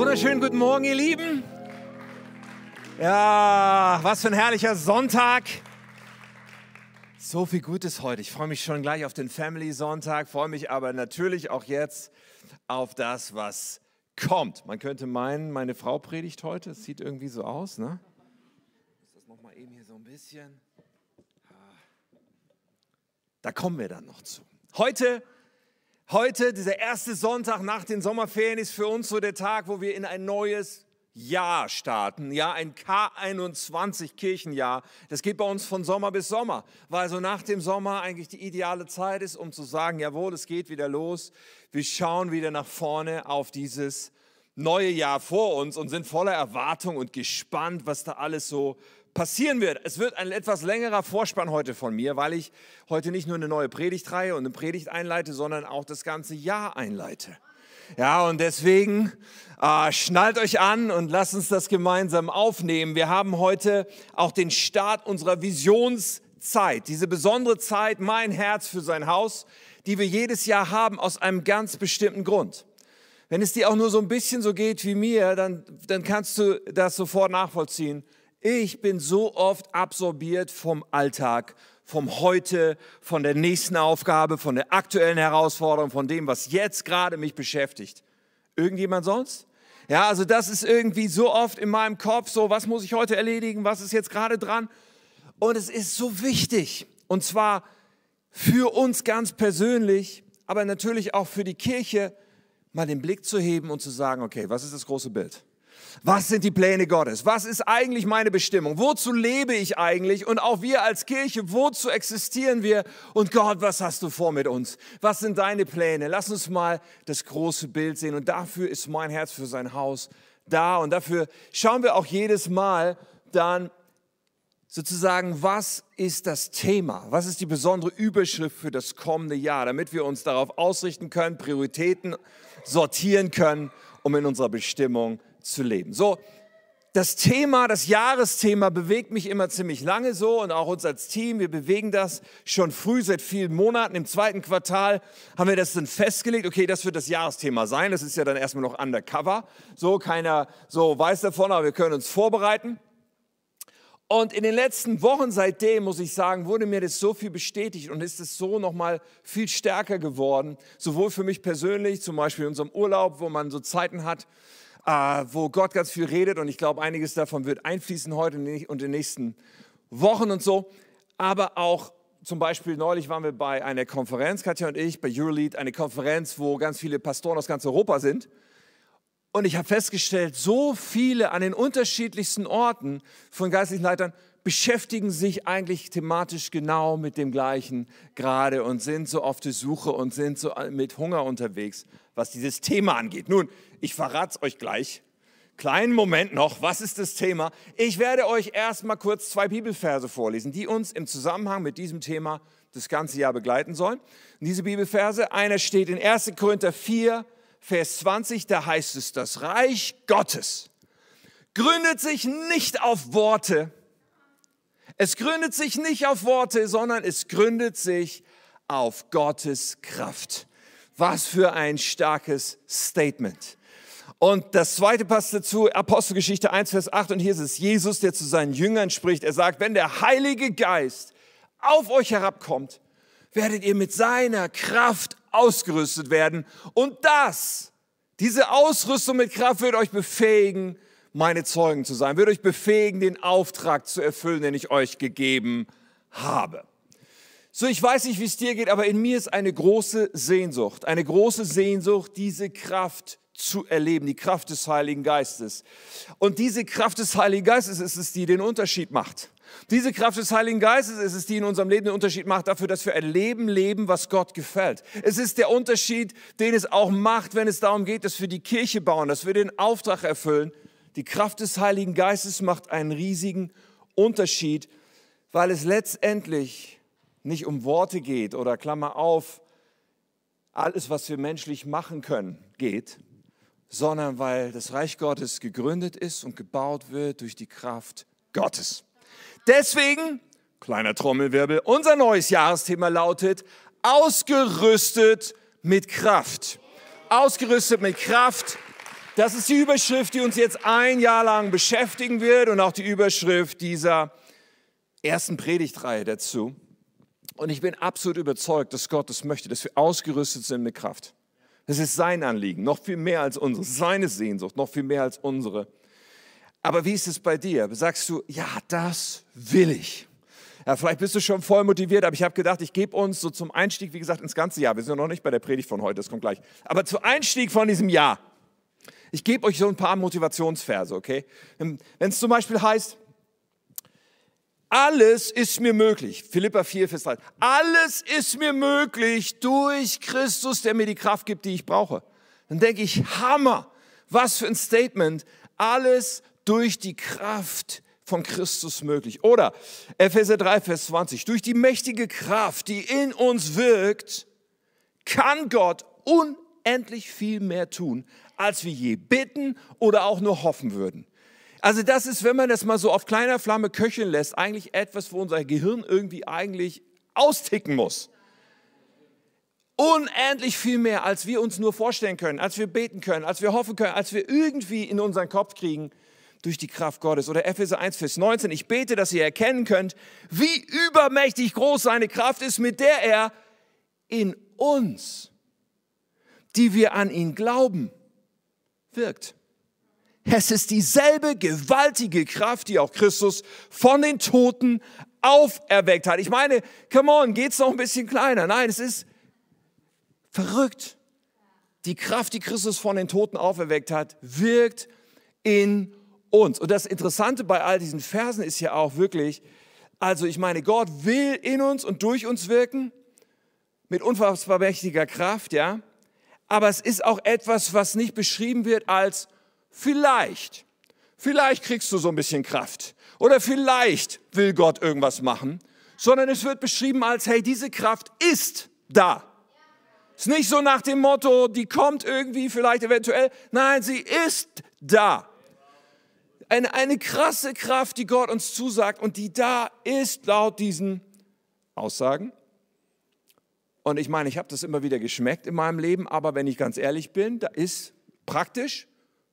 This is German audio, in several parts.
wunderschönen guten Morgen, ihr Lieben. Ja, was für ein herrlicher Sonntag. So viel Gutes heute. Ich freue mich schon gleich auf den Family Sonntag, freue mich aber natürlich auch jetzt auf das, was kommt. Man könnte meinen, meine Frau predigt heute. Es sieht irgendwie so aus, ne? Ist das nochmal eben hier so ein bisschen? Da kommen wir dann noch zu. Heute Heute, dieser erste Sonntag nach den Sommerferien, ist für uns so der Tag, wo wir in ein neues Jahr starten. Ja, ein K21 Kirchenjahr. Das geht bei uns von Sommer bis Sommer, weil so nach dem Sommer eigentlich die ideale Zeit ist, um zu sagen, jawohl, es geht wieder los. Wir schauen wieder nach vorne auf dieses neue Jahr vor uns und sind voller Erwartung und gespannt, was da alles so passieren wird. Es wird ein etwas längerer Vorspann heute von mir, weil ich heute nicht nur eine neue Predigtreihe und eine Predigt einleite, sondern auch das ganze Jahr einleite. Ja, und deswegen äh, schnallt euch an und lasst uns das gemeinsam aufnehmen. Wir haben heute auch den Start unserer Visionszeit, diese besondere Zeit, mein Herz für sein Haus, die wir jedes Jahr haben aus einem ganz bestimmten Grund. Wenn es dir auch nur so ein bisschen so geht wie mir, dann, dann kannst du das sofort nachvollziehen. Ich bin so oft absorbiert vom Alltag, vom Heute, von der nächsten Aufgabe, von der aktuellen Herausforderung, von dem, was jetzt gerade mich beschäftigt. Irgendjemand sonst? Ja, also das ist irgendwie so oft in meinem Kopf so, was muss ich heute erledigen, was ist jetzt gerade dran? Und es ist so wichtig, und zwar für uns ganz persönlich, aber natürlich auch für die Kirche, mal den Blick zu heben und zu sagen, okay, was ist das große Bild? Was sind die Pläne Gottes? Was ist eigentlich meine Bestimmung? Wozu lebe ich eigentlich? Und auch wir als Kirche, wozu existieren wir? Und Gott, was hast du vor mit uns? Was sind deine Pläne? Lass uns mal das große Bild sehen. Und dafür ist mein Herz für sein Haus da. Und dafür schauen wir auch jedes Mal dann sozusagen, was ist das Thema? Was ist die besondere Überschrift für das kommende Jahr, damit wir uns darauf ausrichten können, Prioritäten sortieren können, um in unserer Bestimmung zu leben. So, das Thema, das Jahresthema bewegt mich immer ziemlich lange so und auch uns als Team. Wir bewegen das schon früh, seit vielen Monaten. Im zweiten Quartal haben wir das dann festgelegt. Okay, das wird das Jahresthema sein. Das ist ja dann erstmal noch undercover. So, keiner so weiß davon, aber wir können uns vorbereiten. Und in den letzten Wochen seitdem, muss ich sagen, wurde mir das so viel bestätigt und ist es so nochmal viel stärker geworden. Sowohl für mich persönlich, zum Beispiel in unserem Urlaub, wo man so Zeiten hat, wo Gott ganz viel redet und ich glaube, einiges davon wird einfließen heute und in den nächsten Wochen und so. Aber auch zum Beispiel neulich waren wir bei einer Konferenz, Katja und ich, bei Eurolead, eine Konferenz, wo ganz viele Pastoren aus ganz Europa sind. Und ich habe festgestellt, so viele an den unterschiedlichsten Orten von geistlichen Leitern beschäftigen sich eigentlich thematisch genau mit dem gleichen gerade und sind so auf der Suche und sind so mit Hunger unterwegs, was dieses Thema angeht. Nun, ich verrate es euch gleich. Kleinen Moment noch, was ist das Thema? Ich werde euch erstmal kurz zwei Bibelverse vorlesen, die uns im Zusammenhang mit diesem Thema das ganze Jahr begleiten sollen. Und diese Bibelverse, einer steht in 1. Korinther 4, Vers 20, da heißt es, das Reich Gottes gründet sich nicht auf Worte, es gründet sich nicht auf Worte, sondern es gründet sich auf Gottes Kraft. Was für ein starkes Statement. Und das zweite passt dazu, Apostelgeschichte 1, Vers 8. Und hier ist es Jesus, der zu seinen Jüngern spricht. Er sagt, wenn der Heilige Geist auf euch herabkommt, werdet ihr mit seiner Kraft ausgerüstet werden. Und das, diese Ausrüstung mit Kraft wird euch befähigen, meine Zeugen zu sein, wird euch befähigen, den Auftrag zu erfüllen, den ich euch gegeben habe. So, ich weiß nicht, wie es dir geht, aber in mir ist eine große Sehnsucht, eine große Sehnsucht, diese Kraft zu erleben, die Kraft des Heiligen Geistes. Und diese Kraft des Heiligen Geistes ist es, die den Unterschied macht. Diese Kraft des Heiligen Geistes ist es, die in unserem Leben den Unterschied macht dafür, dass wir ein Leben leben, was Gott gefällt. Es ist der Unterschied, den es auch macht, wenn es darum geht, dass wir die Kirche bauen, dass wir den Auftrag erfüllen, die Kraft des Heiligen Geistes macht einen riesigen Unterschied, weil es letztendlich nicht um Worte geht oder Klammer auf, alles, was wir menschlich machen können, geht, sondern weil das Reich Gottes gegründet ist und gebaut wird durch die Kraft Gottes. Deswegen, kleiner Trommelwirbel, unser neues Jahresthema lautet, ausgerüstet mit Kraft. Ausgerüstet mit Kraft Das ist die Überschrift, die uns jetzt ein Jahr lang beschäftigen wird und auch die Überschrift dieser ersten Predigtreihe dazu. Und ich bin absolut überzeugt, dass Gott das möchte, dass wir ausgerüstet sind mit Kraft. Das ist sein Anliegen, noch viel mehr als unsere, seine Sehnsucht, noch viel mehr als unsere. Aber wie ist es bei dir? Sagst du, ja, das will ich. Ja, vielleicht bist du schon voll motiviert, aber ich habe gedacht, ich gebe uns so zum Einstieg, wie gesagt, ins ganze Jahr. Wir sind noch nicht bei der Predigt von heute, das kommt gleich. Aber zum Einstieg von diesem Jahr, ich gebe euch so ein paar Motivationsverse, okay? Wenn es zum Beispiel heißt, alles ist mir möglich. Philippa 4, Vers 3. Alles ist mir möglich durch Christus, der mir die Kraft gibt, die ich brauche. Dann denke ich, Hammer. Was für ein Statement. Alles durch die Kraft von Christus möglich. Oder Epheser 3, Vers 20. Durch die mächtige Kraft, die in uns wirkt, kann Gott unendlich viel mehr tun, als wir je bitten oder auch nur hoffen würden. Also das ist, wenn man das mal so auf kleiner Flamme köcheln lässt, eigentlich etwas, wo unser Gehirn irgendwie eigentlich austicken muss. Unendlich viel mehr, als wir uns nur vorstellen können, als wir beten können, als wir hoffen können, als wir irgendwie in unseren Kopf kriegen durch die Kraft Gottes. Oder Epheser 1, Vers 19, ich bete, dass ihr erkennen könnt, wie übermächtig groß seine Kraft ist, mit der er in uns, die wir an ihn glauben, wirkt. Es ist dieselbe gewaltige Kraft, die auch Christus von den Toten auferweckt hat. Ich meine, come on, geht's noch ein bisschen kleiner? Nein, es ist verrückt. Die Kraft, die Christus von den Toten auferweckt hat, wirkt in uns. Und das Interessante bei all diesen Versen ist ja auch wirklich, also ich meine, Gott will in uns und durch uns wirken mit unfassbar mächtiger Kraft, ja. Aber es ist auch etwas, was nicht beschrieben wird als Vielleicht, vielleicht kriegst du so ein bisschen Kraft oder vielleicht will Gott irgendwas machen, sondern es wird beschrieben als, hey, diese Kraft ist da. Ist nicht so nach dem Motto, die kommt irgendwie vielleicht eventuell. Nein, sie ist da. Eine, eine krasse Kraft, die Gott uns zusagt und die da ist laut diesen Aussagen. Und ich meine, ich habe das immer wieder geschmeckt in meinem Leben, aber wenn ich ganz ehrlich bin, da ist praktisch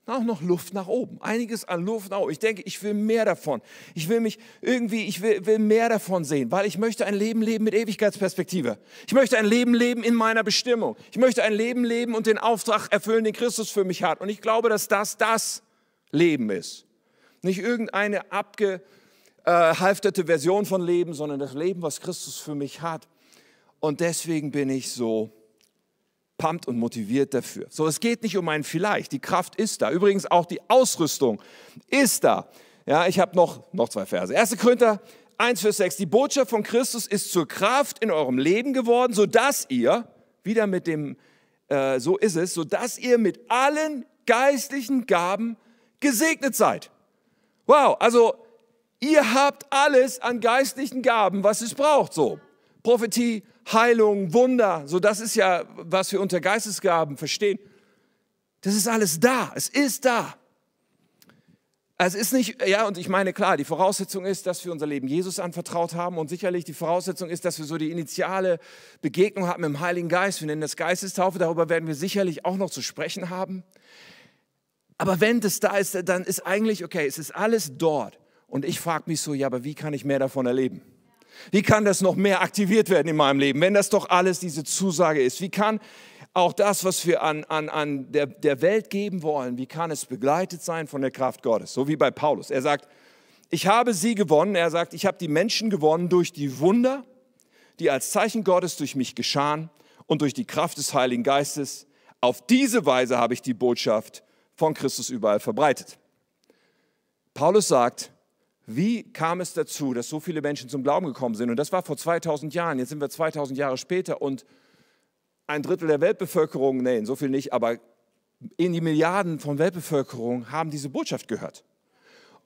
auch noch Luft nach oben. Einiges an Luft nach oben. Ich denke, ich will mehr davon. Ich will mich irgendwie, ich will, will mehr davon sehen, weil ich möchte ein Leben leben mit Ewigkeitsperspektive. Ich möchte ein Leben leben in meiner Bestimmung. Ich möchte ein Leben leben und den Auftrag erfüllen, den Christus für mich hat. Und ich glaube, dass das das Leben ist. Nicht irgendeine abgehalfterte Version von Leben, sondern das Leben, was Christus für mich hat. Und deswegen bin ich so pumped und motiviert dafür. So, es geht nicht um ein Vielleicht. Die Kraft ist da. Übrigens auch die Ausrüstung ist da. Ja, ich habe noch, noch zwei Verse. 1. Korinther 1, Vers 6. Die Botschaft von Christus ist zur Kraft in eurem Leben geworden, sodass ihr, wieder mit dem, äh, so ist es, sodass ihr mit allen geistlichen Gaben gesegnet seid. Wow, also ihr habt alles an geistlichen Gaben, was es braucht. So, Prophetie, Heilung, Wunder, so das ist ja, was wir unter Geistesgaben verstehen. Das ist alles da, es ist da. Es ist nicht, ja, und ich meine, klar, die Voraussetzung ist, dass wir unser Leben Jesus anvertraut haben und sicherlich die Voraussetzung ist, dass wir so die initiale Begegnung haben mit dem Heiligen Geist. Wir nennen das Geistestaufe, darüber werden wir sicherlich auch noch zu sprechen haben. Aber wenn das da ist, dann ist eigentlich, okay, es ist alles dort. Und ich frage mich so, ja, aber wie kann ich mehr davon erleben? Wie kann das noch mehr aktiviert werden in meinem Leben, wenn das doch alles diese Zusage ist? Wie kann auch das, was wir an, an, an der, der Welt geben wollen, wie kann es begleitet sein von der Kraft Gottes? So wie bei Paulus. Er sagt, ich habe sie gewonnen. Er sagt, ich habe die Menschen gewonnen durch die Wunder, die als Zeichen Gottes durch mich geschahen und durch die Kraft des Heiligen Geistes. Auf diese Weise habe ich die Botschaft von Christus überall verbreitet. Paulus sagt, wie kam es dazu, dass so viele Menschen zum Glauben gekommen sind? Und das war vor 2000 Jahren. Jetzt sind wir 2000 Jahre später und ein Drittel der Weltbevölkerung, nein, so viel nicht, aber in die Milliarden von Weltbevölkerung haben diese Botschaft gehört.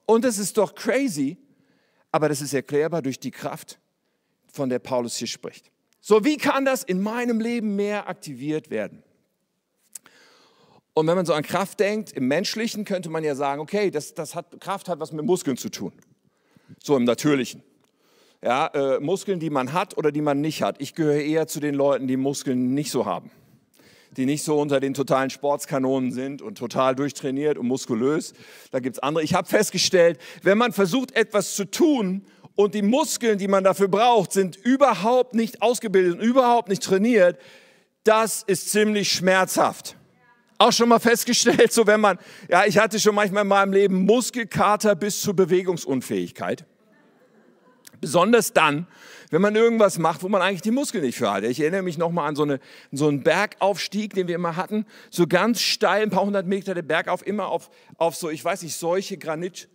Und das ist doch crazy, aber das ist erklärbar durch die Kraft, von der Paulus hier spricht. So, wie kann das in meinem Leben mehr aktiviert werden? Und wenn man so an Kraft denkt, im Menschlichen könnte man ja sagen, okay, das, das hat, Kraft hat was mit Muskeln zu tun so im Natürlichen. Ja, äh, Muskeln, die man hat oder die man nicht hat. Ich gehöre eher zu den Leuten, die Muskeln nicht so haben. die nicht so unter den totalen Sportskanonen sind und total durchtrainiert und muskulös. Da gibt es andere. Ich habe festgestellt, wenn man versucht, etwas zu tun und die Muskeln, die man dafür braucht, sind überhaupt nicht ausgebildet und überhaupt nicht trainiert, das ist ziemlich schmerzhaft. Auch schon mal festgestellt, so wenn man, ja, ich hatte schon manchmal in meinem Leben Muskelkater bis zur Bewegungsunfähigkeit. Besonders dann, wenn man irgendwas macht, wo man eigentlich die Muskeln nicht für hat. Ich erinnere mich nochmal an so, eine, so einen Bergaufstieg, den wir immer hatten. So ganz steil, ein paar hundert Meter der Bergauf, immer auf, auf so, ich weiß nicht, solche Granit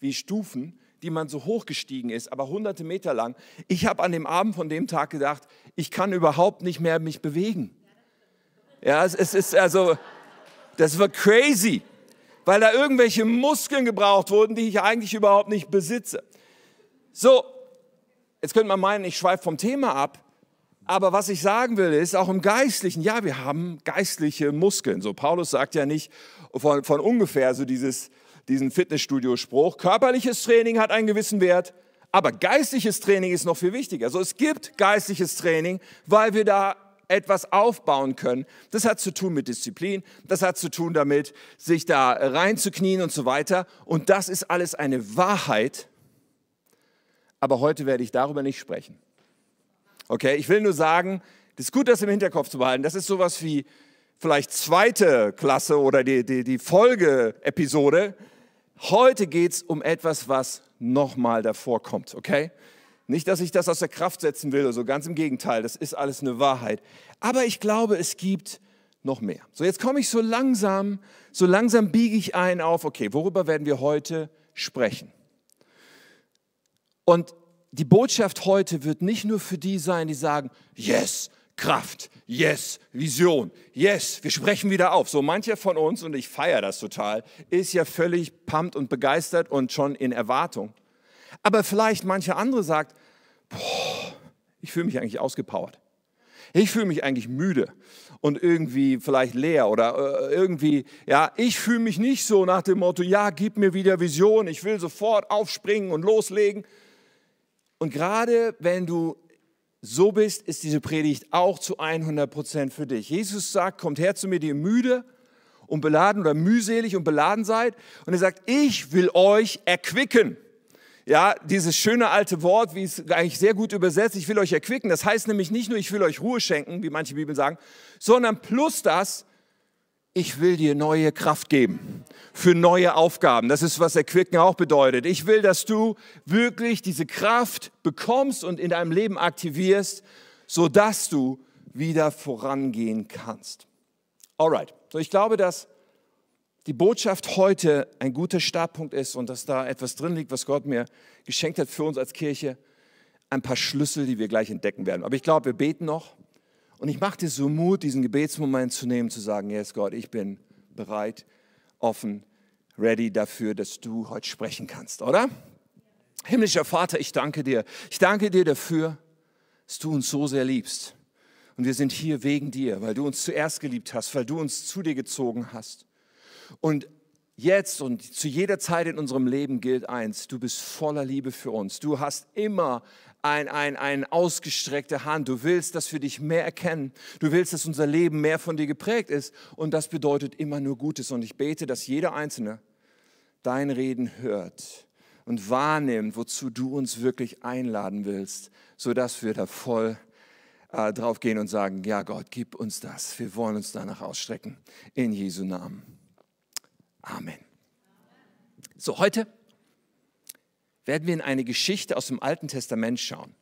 wie Stufen, die man so hochgestiegen ist, aber hunderte Meter lang. Ich habe an dem Abend von dem Tag gedacht, ich kann überhaupt nicht mehr mich bewegen. Ja, es, es ist also, das war crazy, weil da irgendwelche Muskeln gebraucht wurden, die ich eigentlich überhaupt nicht besitze. So, Jetzt könnte man meinen, ich schweife vom Thema ab, aber was ich sagen will, ist auch im Geistlichen, ja, wir haben geistliche Muskeln. So, Paulus sagt ja nicht von, von ungefähr so dieses, diesen Fitnessstudio-Spruch, körperliches Training hat einen gewissen Wert, aber geistliches Training ist noch viel wichtiger. Also es gibt geistliches Training, weil wir da etwas aufbauen können. Das hat zu tun mit Disziplin, das hat zu tun damit, sich da reinzuknien und so weiter. Und das ist alles eine Wahrheit, aber heute werde ich darüber nicht sprechen. Okay, ich will nur sagen, das ist gut, das im Hinterkopf zu behalten. Das ist sowas wie vielleicht zweite Klasse oder die, die, die Folge-Episode. Heute geht es um etwas, was nochmal davor kommt, okay? Nicht, dass ich das aus der Kraft setzen will, also ganz im Gegenteil, das ist alles eine Wahrheit. Aber ich glaube, es gibt noch mehr. So, jetzt komme ich so langsam, so langsam biege ich ein auf, okay, worüber werden wir heute sprechen? Und die Botschaft heute wird nicht nur für die sein, die sagen, yes, Kraft, yes, Vision, yes, wir sprechen wieder auf. So mancher von uns, und ich feiere das total, ist ja völlig pumpt und begeistert und schon in Erwartung. Aber vielleicht mancher andere sagt, boah, ich fühle mich eigentlich ausgepowert. Ich fühle mich eigentlich müde und irgendwie vielleicht leer oder äh, irgendwie, ja, ich fühle mich nicht so nach dem Motto, ja, gib mir wieder Vision, ich will sofort aufspringen und loslegen. Und gerade wenn du so bist, ist diese Predigt auch zu 100 Prozent für dich. Jesus sagt, kommt her zu mir, die ihr müde und beladen oder mühselig und beladen seid. Und er sagt, ich will euch erquicken. Ja, dieses schöne alte Wort, wie es eigentlich sehr gut übersetzt, ich will euch erquicken. Das heißt nämlich nicht nur, ich will euch Ruhe schenken, wie manche Bibeln sagen, sondern plus das, ich will dir neue Kraft geben für neue Aufgaben. Das ist, was Erquicken auch bedeutet. Ich will, dass du wirklich diese Kraft bekommst und in deinem Leben aktivierst, sodass du wieder vorangehen kannst. Alright. So, ich glaube, dass die Botschaft heute ein guter Startpunkt ist und dass da etwas drin liegt, was Gott mir geschenkt hat für uns als Kirche. Ein paar Schlüssel, die wir gleich entdecken werden. Aber ich glaube, wir beten noch und ich mache dir so Mut, diesen Gebetsmoment zu nehmen, zu sagen, yes Gott, ich bin bereit, offen, ready dafür, dass du heute sprechen kannst, oder? Himmlischer Vater, ich danke dir. Ich danke dir dafür, dass du uns so sehr liebst. Und wir sind hier wegen dir, weil du uns zuerst geliebt hast, weil du uns zu dir gezogen hast. Und jetzt und zu jeder Zeit in unserem Leben gilt eins, du bist voller Liebe für uns. Du hast immer ein, ein, ein ausgestreckte Hand. Du willst, dass wir dich mehr erkennen. Du willst, dass unser Leben mehr von dir geprägt ist. Und das bedeutet immer nur Gutes. Und ich bete, dass jeder Einzelne dein Reden hört und wahrnimmt, wozu du uns wirklich einladen willst, sodass wir da voll äh, drauf gehen und sagen, ja Gott, gib uns das. Wir wollen uns danach ausstrecken. In Jesu Namen. Amen. So, heute werden wir in eine Geschichte aus dem Alten Testament schauen.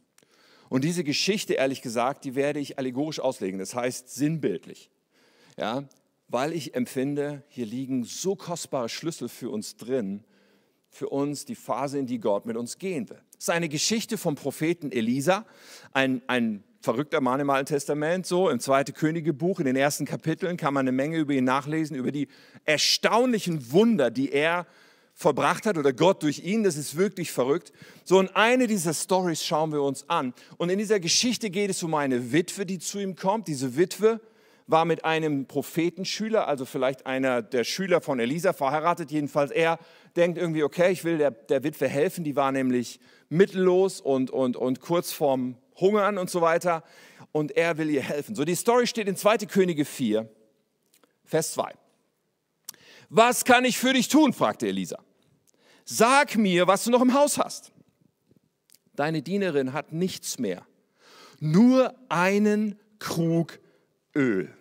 Und diese Geschichte, ehrlich gesagt, die werde ich allegorisch auslegen, das heißt sinnbildlich. Ja, weil ich empfinde, hier liegen so kostbare Schlüssel für uns drin, für uns die Phase, in die Gott mit uns gehen will. Es ist eine Geschichte vom Propheten Elisa, ein, ein verrückter Mann im Alten Testament, so im zweiten Königebuch, in den ersten Kapiteln kann man eine Menge über ihn nachlesen, über die erstaunlichen Wunder, die er vollbracht hat oder Gott durch ihn, das ist wirklich verrückt. So, und eine dieser Stories schauen wir uns an. Und in dieser Geschichte geht es um eine Witwe, die zu ihm kommt. Diese Witwe war mit einem Prophetenschüler, also vielleicht einer der Schüler von Elisa, verheiratet. Jedenfalls er denkt irgendwie, okay, ich will der, der Witwe helfen. Die war nämlich mittellos und, und, und kurz vorm Hungern und so weiter. und er will ihr helfen. So, die Story steht in 2. Könige 4, Vers 2. Was kann ich für dich tun? fragte Elisa. Sag mir, was du noch im Haus hast. Deine Dienerin hat nichts mehr, nur einen Krug Öl.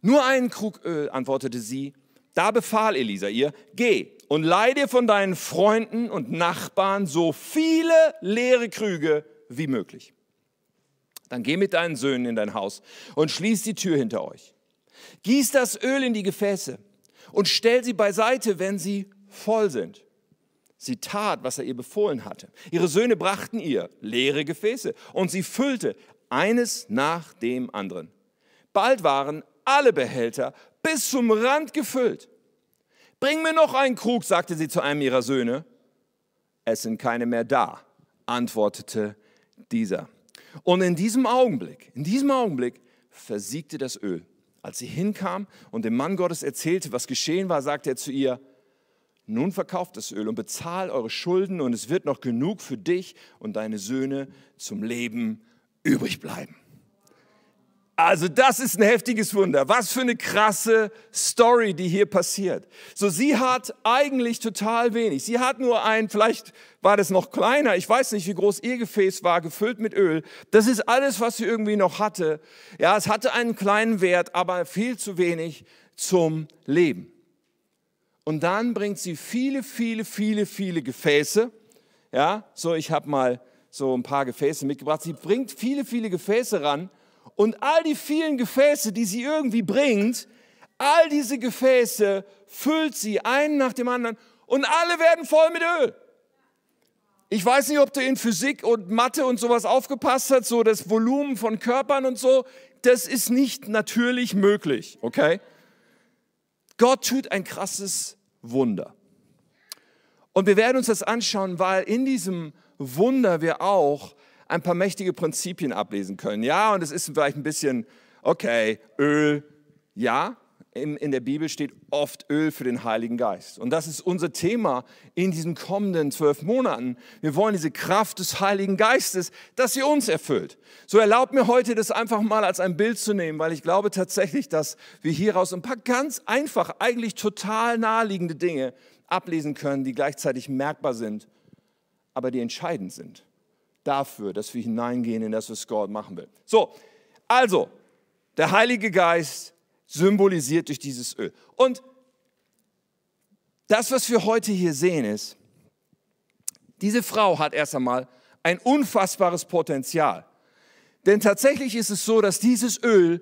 Nur einen Krug Öl, antwortete sie. Da befahl Elisa ihr, geh und leih dir von deinen Freunden und Nachbarn so viele leere Krüge wie möglich. Dann geh mit deinen Söhnen in dein Haus und schließ die Tür hinter euch. Gieß das Öl in die Gefäße und stell sie beiseite, wenn sie voll sind. Sie tat, was er ihr befohlen hatte. Ihre Söhne brachten ihr leere Gefäße und sie füllte eines nach dem anderen. Bald waren alle Behälter bis zum Rand gefüllt. Bring mir noch einen Krug, sagte sie zu einem ihrer Söhne. Es sind keine mehr da, antwortete dieser. Und in diesem Augenblick, in diesem Augenblick versiegte das Öl. Als sie hinkam und dem Mann Gottes erzählte, was geschehen war, sagte er zu ihr, nun verkauft das Öl und bezahl eure Schulden und es wird noch genug für dich und deine Söhne zum Leben übrig bleiben. Also das ist ein heftiges Wunder. Was für eine krasse Story, die hier passiert. So, sie hat eigentlich total wenig. Sie hat nur ein, vielleicht war das noch kleiner, ich weiß nicht, wie groß ihr Gefäß war, gefüllt mit Öl. Das ist alles, was sie irgendwie noch hatte. Ja, es hatte einen kleinen Wert, aber viel zu wenig zum Leben. Und dann bringt sie viele, viele, viele, viele Gefäße. Ja, so ich habe mal so ein paar Gefäße mitgebracht. Sie bringt viele, viele Gefäße ran und all die vielen Gefäße, die sie irgendwie bringt, all diese Gefäße füllt sie einen nach dem anderen und alle werden voll mit Öl. Ich weiß nicht, ob du in Physik und Mathe und sowas aufgepasst hast, so das Volumen von Körpern und so, das ist nicht natürlich möglich, okay? Gott tut ein krasses Wunder. Und wir werden uns das anschauen, weil in diesem Wunder wir auch ein paar mächtige Prinzipien ablesen können. Ja, und es ist vielleicht ein bisschen, okay, Öl, ja, in, in der Bibel steht oft Öl für den Heiligen Geist. Und das ist unser Thema in diesen kommenden zwölf Monaten. Wir wollen diese Kraft des Heiligen Geistes, dass sie uns erfüllt. So erlaubt mir heute, das einfach mal als ein Bild zu nehmen, weil ich glaube tatsächlich, dass wir hieraus ein paar ganz einfach, eigentlich total naheliegende Dinge ablesen können, die gleichzeitig merkbar sind, aber die entscheidend sind dafür, dass wir hineingehen in das, was Gott machen will. So, also, der Heilige Geist symbolisiert durch dieses Öl. Und das, was wir heute hier sehen, ist, diese Frau hat erst einmal ein unfassbares Potenzial. Denn tatsächlich ist es so, dass dieses Öl,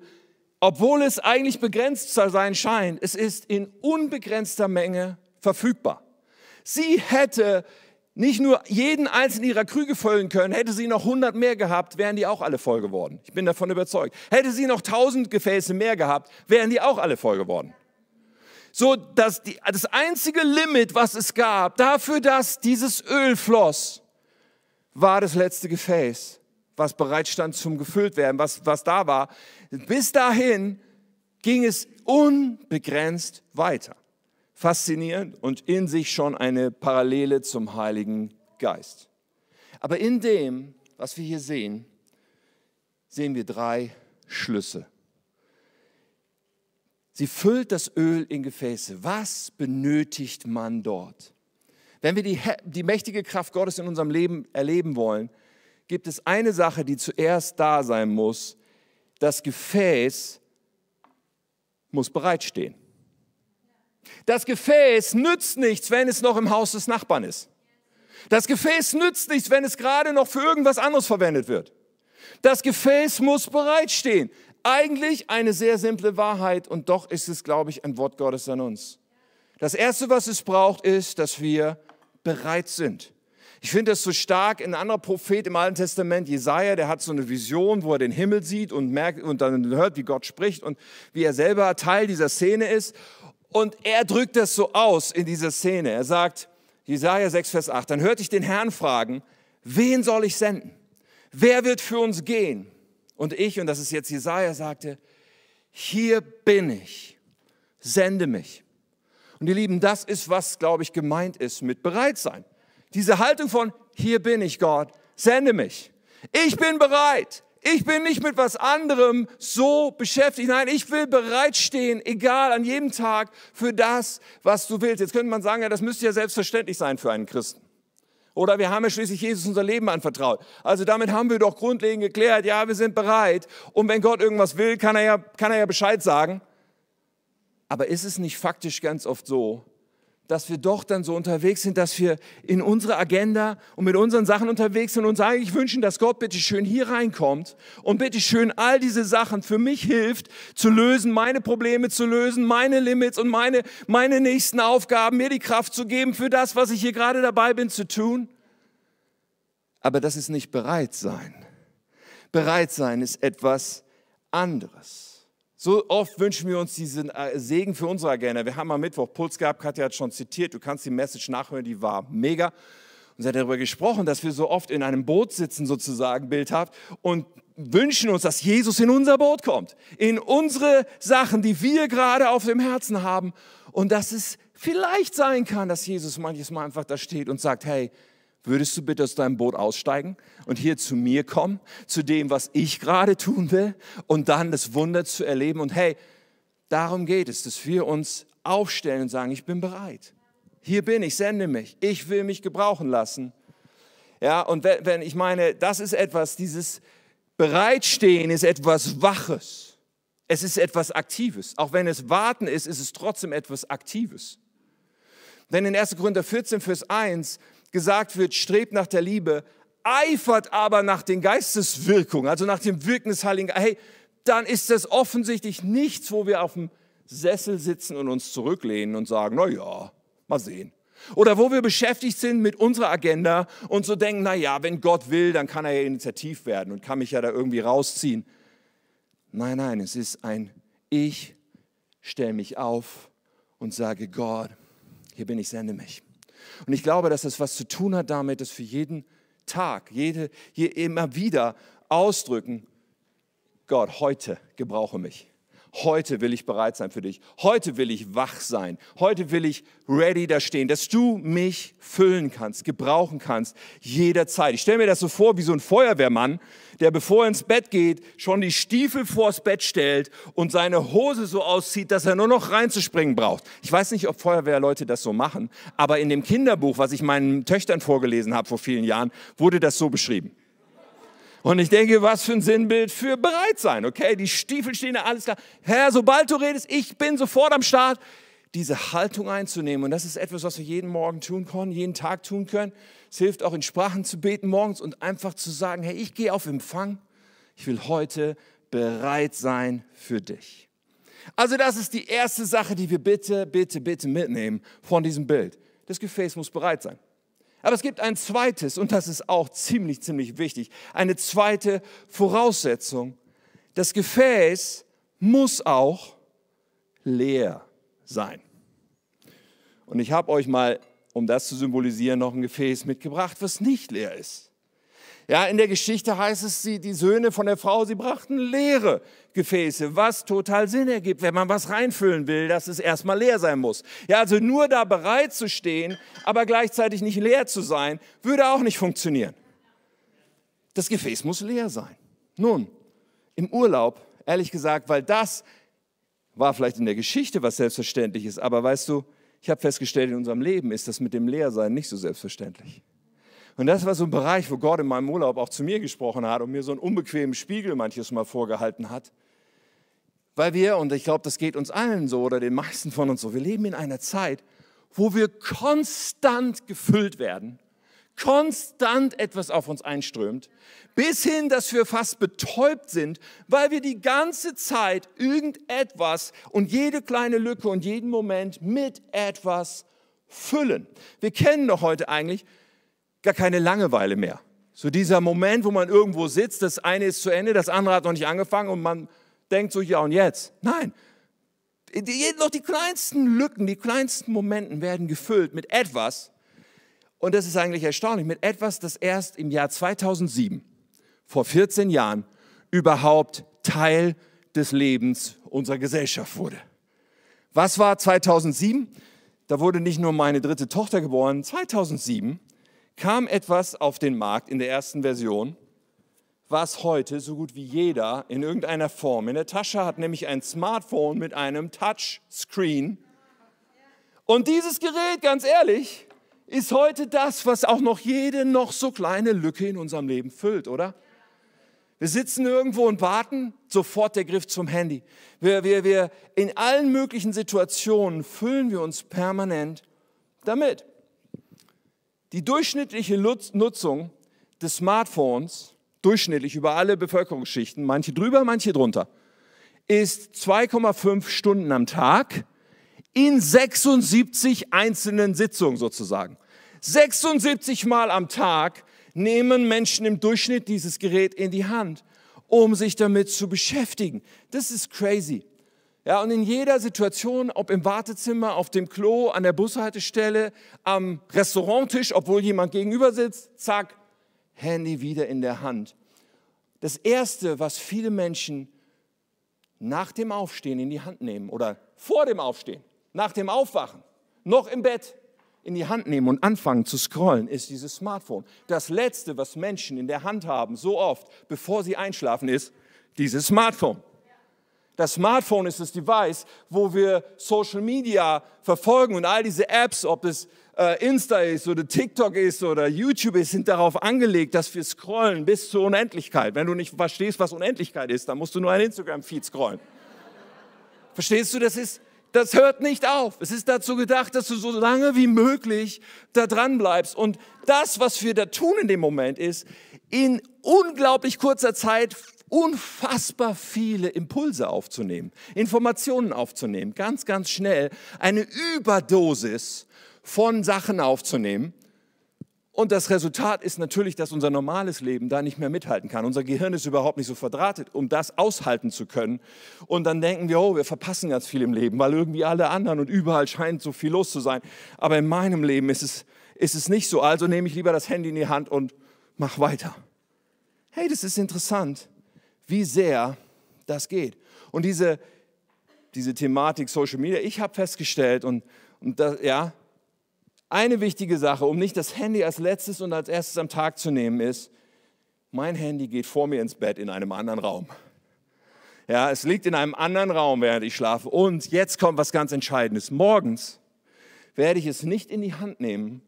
obwohl es eigentlich begrenzt zu sein scheint, es ist in unbegrenzter Menge verfügbar. Sie hätte nicht nur jeden einzelnen ihrer Krüge füllen können, hätte sie noch 100 mehr gehabt, wären die auch alle voll geworden. Ich bin davon überzeugt. Hätte sie noch 1000 Gefäße mehr gehabt, wären die auch alle voll geworden. So, dass die, das einzige Limit, was es gab, dafür, dass dieses Öl floss, war das letzte Gefäß, was bereit stand zum gefüllt werden, was, was da war. Bis dahin ging es unbegrenzt weiter faszinierend und in sich schon eine Parallele zum Heiligen Geist. Aber in dem, was wir hier sehen, sehen wir drei Schlüsse. Sie füllt das Öl in Gefäße. Was benötigt man dort? Wenn wir die, die mächtige Kraft Gottes in unserem Leben erleben wollen, gibt es eine Sache, die zuerst da sein muss. Das Gefäß muss bereitstehen. Das Gefäß nützt nichts, wenn es noch im Haus des Nachbarn ist. Das Gefäß nützt nichts, wenn es gerade noch für irgendwas anderes verwendet wird. Das Gefäß muss bereitstehen. Eigentlich eine sehr simple Wahrheit und doch ist es, glaube ich, ein Wort Gottes an uns. Das Erste, was es braucht, ist, dass wir bereit sind. Ich finde das so stark. Ein anderer Prophet im Alten Testament, Jesaja, der hat so eine Vision, wo er den Himmel sieht und merkt und dann hört, wie Gott spricht und wie er selber Teil dieser Szene ist. Und er drückt das so aus in dieser Szene. Er sagt, Jesaja 6, Vers 8, dann hörte ich den Herrn fragen, wen soll ich senden? Wer wird für uns gehen? Und ich, und das ist jetzt Jesaja, sagte, hier bin ich, sende mich. Und ihr Lieben, das ist, was, glaube ich, gemeint ist mit bereit sein. Diese Haltung von, hier bin ich, Gott, sende mich. Ich bin bereit. Ich bin nicht mit was anderem so beschäftigt. Nein, ich will bereitstehen, egal an jedem Tag, für das, was du willst. Jetzt könnte man sagen, ja, das müsste ja selbstverständlich sein für einen Christen. Oder wir haben ja schließlich Jesus unser Leben anvertraut. Also damit haben wir doch grundlegend geklärt, ja, wir sind bereit. Und wenn Gott irgendwas will, kann er ja, kann er ja Bescheid sagen. Aber ist es nicht faktisch ganz oft so, dass wir doch dann so unterwegs sind, dass wir in unsere Agenda und mit unseren Sachen unterwegs sind und uns eigentlich wünschen, dass Gott bitte schön hier reinkommt und bitte schön all diese Sachen für mich hilft zu lösen, meine Probleme zu lösen, meine Limits und meine, meine nächsten Aufgaben, mir die Kraft zu geben für das, was ich hier gerade dabei bin zu tun. Aber das ist nicht bereit sein. Bereit sein ist etwas anderes. So oft wünschen wir uns diesen äh, Segen für unsere Agenda. Wir haben am Mittwoch Puls gehabt, Katja hat schon zitiert, du kannst die Message nachhören, die war mega. Und sie hat darüber gesprochen, dass wir so oft in einem Boot sitzen, sozusagen bildhaft, und wünschen uns, dass Jesus in unser Boot kommt, in unsere Sachen, die wir gerade auf dem Herzen haben. Und dass es vielleicht sein kann, dass Jesus manches Mal einfach da steht und sagt, hey, Würdest du bitte aus deinem Boot aussteigen und hier zu mir kommen, zu dem, was ich gerade tun will und dann das Wunder zu erleben? Und hey, darum geht es, dass wir uns aufstellen und sagen, ich bin bereit. Hier bin ich, sende mich. Ich will mich gebrauchen lassen. Ja, und wenn, wenn ich meine, das ist etwas, dieses Bereitstehen ist etwas Waches. Es ist etwas Aktives. Auch wenn es Warten ist, ist es trotzdem etwas Aktives. Denn in 1. Korinther 14, Vers 1 gesagt wird, strebt nach der Liebe, eifert aber nach den Geisteswirkungen, also nach dem Wirken des Heiligen Geistes, hey, dann ist das offensichtlich nichts, wo wir auf dem Sessel sitzen und uns zurücklehnen und sagen, na ja, mal sehen. Oder wo wir beschäftigt sind mit unserer Agenda und so denken, na ja, wenn Gott will, dann kann er ja initiativ werden und kann mich ja da irgendwie rausziehen. Nein, nein, es ist ein Ich stelle mich auf und sage, Gott, hier bin ich, sende mich. Und ich glaube, dass das was zu tun hat damit, dass für jeden Tag, jede, je, immer wieder ausdrücken, Gott, heute gebrauche mich. Heute will ich bereit sein für dich. Heute will ich wach sein. Heute will ich ready da stehen, dass du mich füllen kannst, gebrauchen kannst, jederzeit. Ich stelle mir das so vor wie so ein Feuerwehrmann, der bevor er ins Bett geht, schon die Stiefel vors Bett stellt und seine Hose so auszieht, dass er nur noch reinzuspringen braucht. Ich weiß nicht, ob Feuerwehrleute das so machen, aber in dem Kinderbuch, was ich meinen Töchtern vorgelesen habe vor vielen Jahren, wurde das so beschrieben. Und ich denke, was für ein Sinnbild für bereit sein, okay? Die Stiefel stehen da, alles klar. Herr, sobald du redest, ich bin sofort am Start. Diese Haltung einzunehmen. Und das ist etwas, was wir jeden Morgen tun können, jeden Tag tun können. Es hilft auch in Sprachen zu beten morgens und einfach zu sagen, hey, ich gehe auf Empfang. Ich will heute bereit sein für dich. Also das ist die erste Sache, die wir bitte, bitte, bitte mitnehmen von diesem Bild. Das Gefäß muss bereit sein. Aber es gibt ein zweites, und das ist auch ziemlich, ziemlich wichtig, eine zweite Voraussetzung. Das Gefäß muss auch leer sein. Und ich habe euch mal, um das zu symbolisieren, noch ein Gefäß mitgebracht, was nicht leer ist. Ja, in der Geschichte heißt es, sie, die Söhne von der Frau, sie brachten leere Gefäße, was total Sinn ergibt, wenn man was reinfüllen will, dass es erstmal leer sein muss. Ja, also nur da bereit zu stehen, aber gleichzeitig nicht leer zu sein, würde auch nicht funktionieren. Das Gefäß muss leer sein. Nun, im Urlaub, ehrlich gesagt, weil das war vielleicht in der Geschichte was selbstverständlich ist, aber weißt du, ich habe festgestellt, in unserem Leben ist das mit dem Leersein nicht so selbstverständlich. Und das war so ein Bereich, wo Gott in meinem Urlaub auch zu mir gesprochen hat und mir so einen unbequemen Spiegel manches Mal vorgehalten hat. Weil wir, und ich glaube, das geht uns allen so oder den meisten von uns so, wir leben in einer Zeit, wo wir konstant gefüllt werden, konstant etwas auf uns einströmt, bis hin, dass wir fast betäubt sind, weil wir die ganze Zeit irgendetwas und jede kleine Lücke und jeden Moment mit etwas füllen. Wir kennen doch heute eigentlich gar keine Langeweile mehr. So dieser Moment, wo man irgendwo sitzt, das eine ist zu Ende, das andere hat noch nicht angefangen und man denkt so, ja und jetzt? Nein. Noch die kleinsten Lücken, die kleinsten Momenten werden gefüllt mit etwas. Und das ist eigentlich erstaunlich, mit etwas, das erst im Jahr 2007, vor 14 Jahren, überhaupt Teil des Lebens unserer Gesellschaft wurde. Was war 2007? Da wurde nicht nur meine dritte Tochter geboren. 2007 kam etwas auf den Markt in der ersten Version, was heute so gut wie jeder in irgendeiner Form in der Tasche hat, nämlich ein Smartphone mit einem Touchscreen. Und dieses Gerät, ganz ehrlich, ist heute das, was auch noch jede noch so kleine Lücke in unserem Leben füllt, oder? Wir sitzen irgendwo und warten, sofort der Griff zum Handy. Wir, wir, wir, in allen möglichen Situationen füllen wir uns permanent damit. Die durchschnittliche Nutzung des Smartphones, durchschnittlich über alle Bevölkerungsschichten, manche drüber, manche drunter, ist 2,5 Stunden am Tag in 76 einzelnen Sitzungen sozusagen. 76 Mal am Tag nehmen Menschen im Durchschnitt dieses Gerät in die Hand, um sich damit zu beschäftigen. Das ist crazy. Ja, und in jeder Situation, ob im Wartezimmer, auf dem Klo, an der Bushaltestelle, am Restauranttisch, obwohl jemand gegenüber sitzt, zack, Handy wieder in der Hand. Das Erste, was viele Menschen nach dem Aufstehen in die Hand nehmen oder vor dem Aufstehen, nach dem Aufwachen, noch im Bett, in die Hand nehmen und anfangen zu scrollen, ist dieses Smartphone. Das Letzte, was Menschen in der Hand haben, so oft, bevor sie einschlafen, ist dieses Smartphone. Das Smartphone ist das Device, wo wir Social Media verfolgen und all diese Apps, ob es äh, Insta ist oder TikTok ist oder YouTube ist, sind darauf angelegt, dass wir scrollen bis zur Unendlichkeit. Wenn du nicht verstehst, was Unendlichkeit ist, dann musst du nur ein Instagram-Feed scrollen. Verstehst du, das ist das hört nicht auf. Es ist dazu gedacht, dass du so lange wie möglich da dran bleibst. Und das, was wir da tun in dem Moment, ist, in unglaublich kurzer Zeit unfassbar viele Impulse aufzunehmen, Informationen aufzunehmen, ganz, ganz schnell eine Überdosis von Sachen aufzunehmen und das Resultat ist natürlich, dass unser normales Leben da nicht mehr mithalten kann. Unser Gehirn ist überhaupt nicht so verdrahtet, um das aushalten zu können. Und dann denken wir, oh, wir verpassen ganz viel im Leben, weil irgendwie alle anderen und überall scheint so viel los zu sein. Aber in meinem Leben ist es, ist es nicht so. Also nehme ich lieber das Handy in die Hand und mach weiter. Hey, das ist interessant, wie sehr das geht. Und diese, diese Thematik Social Media, ich habe festgestellt, und, und das, ja, eine wichtige Sache, um nicht das Handy als letztes und als erstes am Tag zu nehmen, ist, mein Handy geht vor mir ins Bett in einem anderen Raum. Ja, es liegt in einem anderen Raum, während ich schlafe. Und jetzt kommt was ganz Entscheidendes. Morgens werde ich es nicht in die Hand nehmen,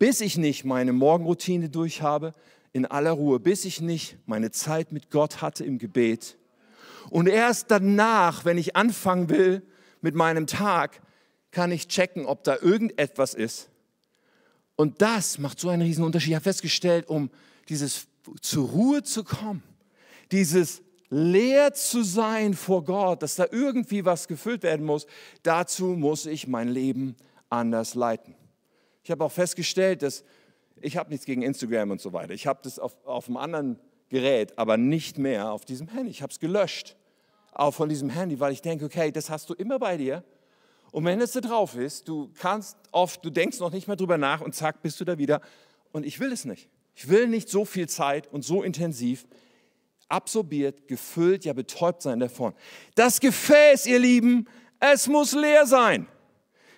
bis ich nicht meine Morgenroutine durchhabe, in aller Ruhe, bis ich nicht meine Zeit mit Gott hatte im Gebet. Und erst danach, wenn ich anfangen will mit meinem Tag, kann ich checken, ob da irgendetwas ist, und das macht so einen riesen Unterschied. Ich habe festgestellt, um dieses zur Ruhe zu kommen, dieses leer zu sein vor Gott, dass da irgendwie was gefüllt werden muss, dazu muss ich mein Leben anders leiten. Ich habe auch festgestellt, dass ich habe nichts gegen Instagram und so weiter. Ich habe das auf, auf einem anderen Gerät, aber nicht mehr auf diesem Handy. Ich habe es gelöscht, auch von diesem Handy, weil ich denke, okay, das hast du immer bei dir und wenn es da drauf ist, du kannst oft, du denkst noch nicht mehr drüber nach und zack, bist du da wieder. Und ich will es nicht. Ich will nicht so viel Zeit und so intensiv absorbiert, gefüllt, ja betäubt sein davon. Das Gefäß, ihr Lieben, es muss leer sein.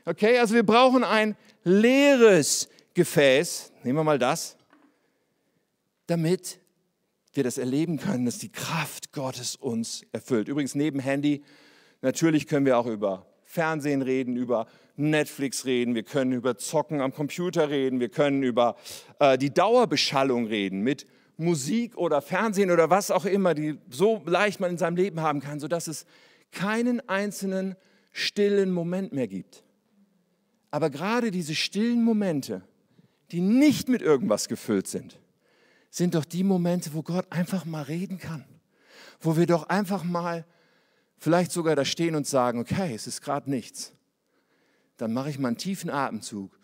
Okay, also wir brauchen ein leeres Gefäß. Nehmen wir mal das, damit wir das erleben können, dass die Kraft Gottes uns erfüllt. Übrigens neben Handy, natürlich können wir auch über Fernsehen reden, über Netflix reden, wir können über Zocken am Computer reden, wir können über äh, die Dauerbeschallung reden mit Musik oder Fernsehen oder was auch immer, die so leicht man in seinem Leben haben kann, sodass es keinen einzelnen stillen Moment mehr gibt. Aber gerade diese stillen Momente, die nicht mit irgendwas gefüllt sind, sind doch die Momente, wo Gott einfach mal reden kann, wo wir doch einfach mal vielleicht sogar da stehen und sagen, okay, es ist gerade nichts, dann mache ich mal einen tiefen Atemzug.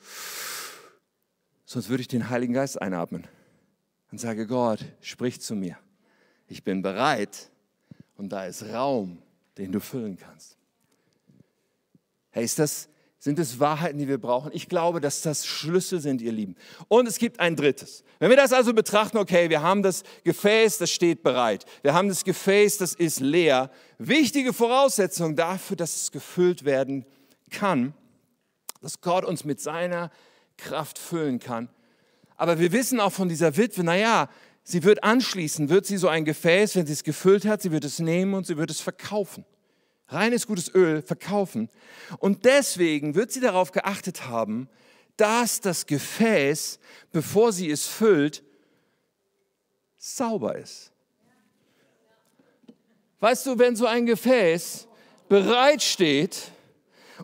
Sonst würde ich den Heiligen Geist einatmen und sage, Gott, sprich zu mir. Ich bin bereit und da ist Raum, den du füllen kannst. Hey, ist das, sind es Wahrheiten, die wir brauchen? Ich glaube, dass das Schlüssel sind, ihr Lieben. Und es gibt ein drittes. Wenn wir das also betrachten, okay, wir haben das Gefäß, das steht bereit. Wir haben das Gefäß, das ist leer. Wichtige Voraussetzung dafür, dass es gefüllt werden kann, dass Gott uns mit seiner Kraft füllen kann. Aber wir wissen auch von dieser Witwe, naja, sie wird anschließen, wird sie so ein Gefäß, wenn sie es gefüllt hat, sie wird es nehmen und sie wird es verkaufen. Reines gutes Öl verkaufen. Und deswegen wird sie darauf geachtet haben, dass das Gefäß, bevor sie es füllt, sauber ist. Weißt du, wenn so ein Gefäß bereit steht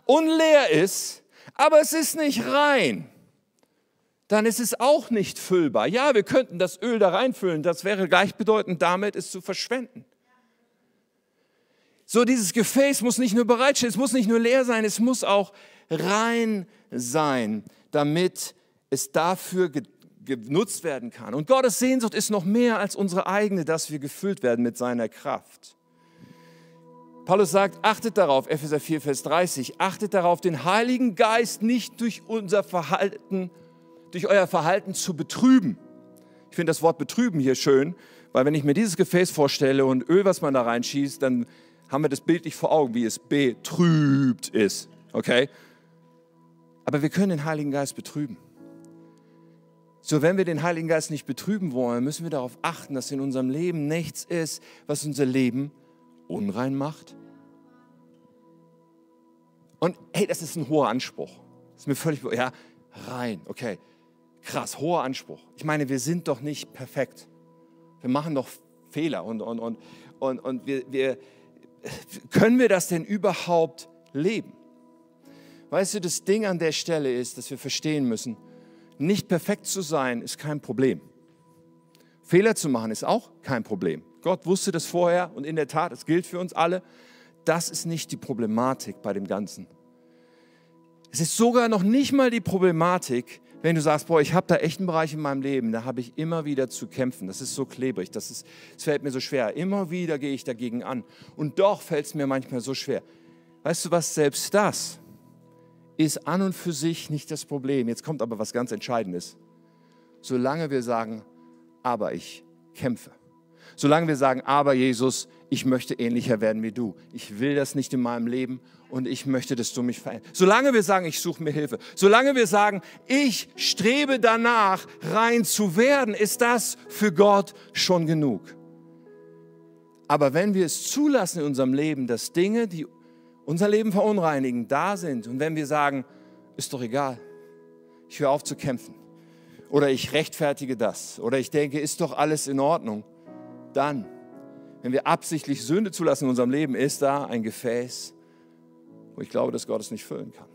und leer ist, aber es ist nicht rein, dann ist es auch nicht füllbar. Ja, wir könnten das Öl da reinfüllen, das wäre gleichbedeutend damit, es zu verschwenden. So, dieses Gefäß muss nicht nur bereitstehen, es muss nicht nur leer sein, es muss auch rein sein, damit es dafür genutzt werden kann. Und Gottes Sehnsucht ist noch mehr als unsere eigene, dass wir gefüllt werden mit seiner Kraft. Paulus sagt, achtet darauf, Epheser 4, Vers 30, achtet darauf, den Heiligen Geist nicht durch unser Verhalten durch euer Verhalten zu betrüben. Ich finde das Wort betrüben hier schön, weil wenn ich mir dieses Gefäß vorstelle und Öl, was man da reinschießt, dann haben wir das Bild nicht vor Augen, wie es betrübt ist. Okay? Aber wir können den Heiligen Geist betrüben. So, wenn wir den Heiligen Geist nicht betrüben wollen, müssen wir darauf achten, dass in unserem Leben nichts ist, was unser Leben unrein macht. Und hey, das ist ein hoher Anspruch. Das ist mir völlig, ja, rein, okay krass, hoher Anspruch. Ich meine, wir sind doch nicht perfekt. Wir machen doch Fehler und, und, und, und, und wir, wir, können wir das denn überhaupt leben? Weißt du, das Ding an der Stelle ist, dass wir verstehen müssen, nicht perfekt zu sein ist kein Problem. Fehler zu machen ist auch kein Problem. Gott wusste das vorher und in der Tat, es gilt für uns alle. Das ist nicht die Problematik bei dem Ganzen. Es ist sogar noch nicht mal die Problematik, wenn du sagst, boah, ich habe da echt einen Bereich in meinem Leben, da habe ich immer wieder zu kämpfen. Das ist so klebrig, das, ist, das fällt mir so schwer. Immer wieder gehe ich dagegen an. Und doch fällt es mir manchmal so schwer. Weißt du was, selbst das ist an und für sich nicht das Problem. Jetzt kommt aber was ganz Entscheidendes. Solange wir sagen, aber ich kämpfe. Solange wir sagen, aber Jesus, ich möchte ähnlicher werden wie du. Ich will das nicht in meinem Leben und ich möchte, dass du mich veränderst. Solange wir sagen, ich suche mir Hilfe, solange wir sagen, ich strebe danach, rein zu werden, ist das für Gott schon genug. Aber wenn wir es zulassen in unserem Leben, dass Dinge, die unser Leben verunreinigen, da sind und wenn wir sagen, ist doch egal, ich höre auf zu kämpfen oder ich rechtfertige das oder ich denke, ist doch alles in Ordnung, dann, wenn wir absichtlich Sünde zulassen in unserem Leben, ist da ein Gefäß, wo ich glaube, dass Gott es nicht füllen kann.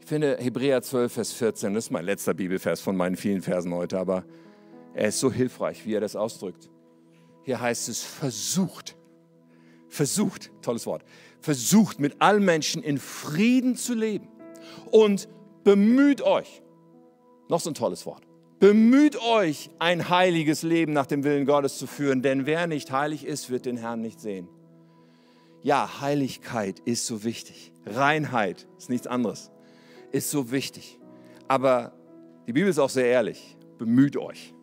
Ich finde Hebräer 12, Vers 14, das ist mein letzter Bibelvers von meinen vielen Versen heute, aber er ist so hilfreich, wie er das ausdrückt. Hier heißt es, versucht, versucht, tolles Wort, versucht mit allen Menschen in Frieden zu leben und bemüht euch, noch so ein tolles Wort, bemüht euch, ein heiliges Leben nach dem Willen Gottes zu führen, denn wer nicht heilig ist, wird den Herrn nicht sehen. Ja, Heiligkeit ist so wichtig. Reinheit ist nichts anderes. Ist so wichtig. Aber die Bibel ist auch sehr ehrlich. Bemüht euch.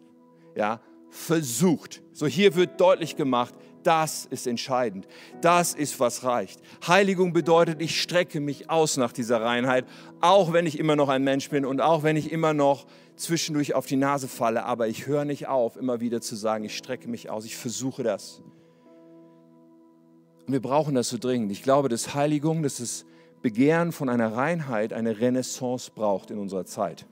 Ja, versucht. So hier wird deutlich gemacht, das ist entscheidend. Das ist, was reicht. Heiligung bedeutet, ich strecke mich aus nach dieser Reinheit, auch wenn ich immer noch ein Mensch bin und auch wenn ich immer noch zwischendurch auf die Nase falle. Aber ich höre nicht auf, immer wieder zu sagen, ich strecke mich aus, ich versuche das. Und wir brauchen das so dringend. Ich glaube, dass Heiligung, dass das Begehren von einer Reinheit eine Renaissance braucht in unserer Zeit.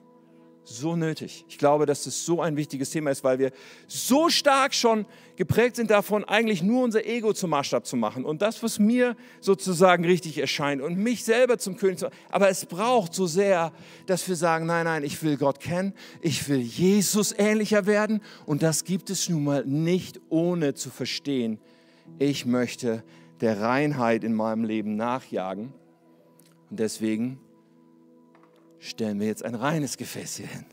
So nötig. Ich glaube, dass das so ein wichtiges Thema ist, weil wir so stark schon geprägt sind davon, eigentlich nur unser Ego zum Maßstab zu machen und das, was mir sozusagen richtig erscheint und mich selber zum König zu machen. Aber es braucht so sehr, dass wir sagen, nein, nein, ich will Gott kennen, ich will Jesus ähnlicher werden und das gibt es nun mal nicht, ohne zu verstehen, ich möchte der Reinheit in meinem Leben nachjagen. Und deswegen stellen wir jetzt ein reines Gefäß hier hin.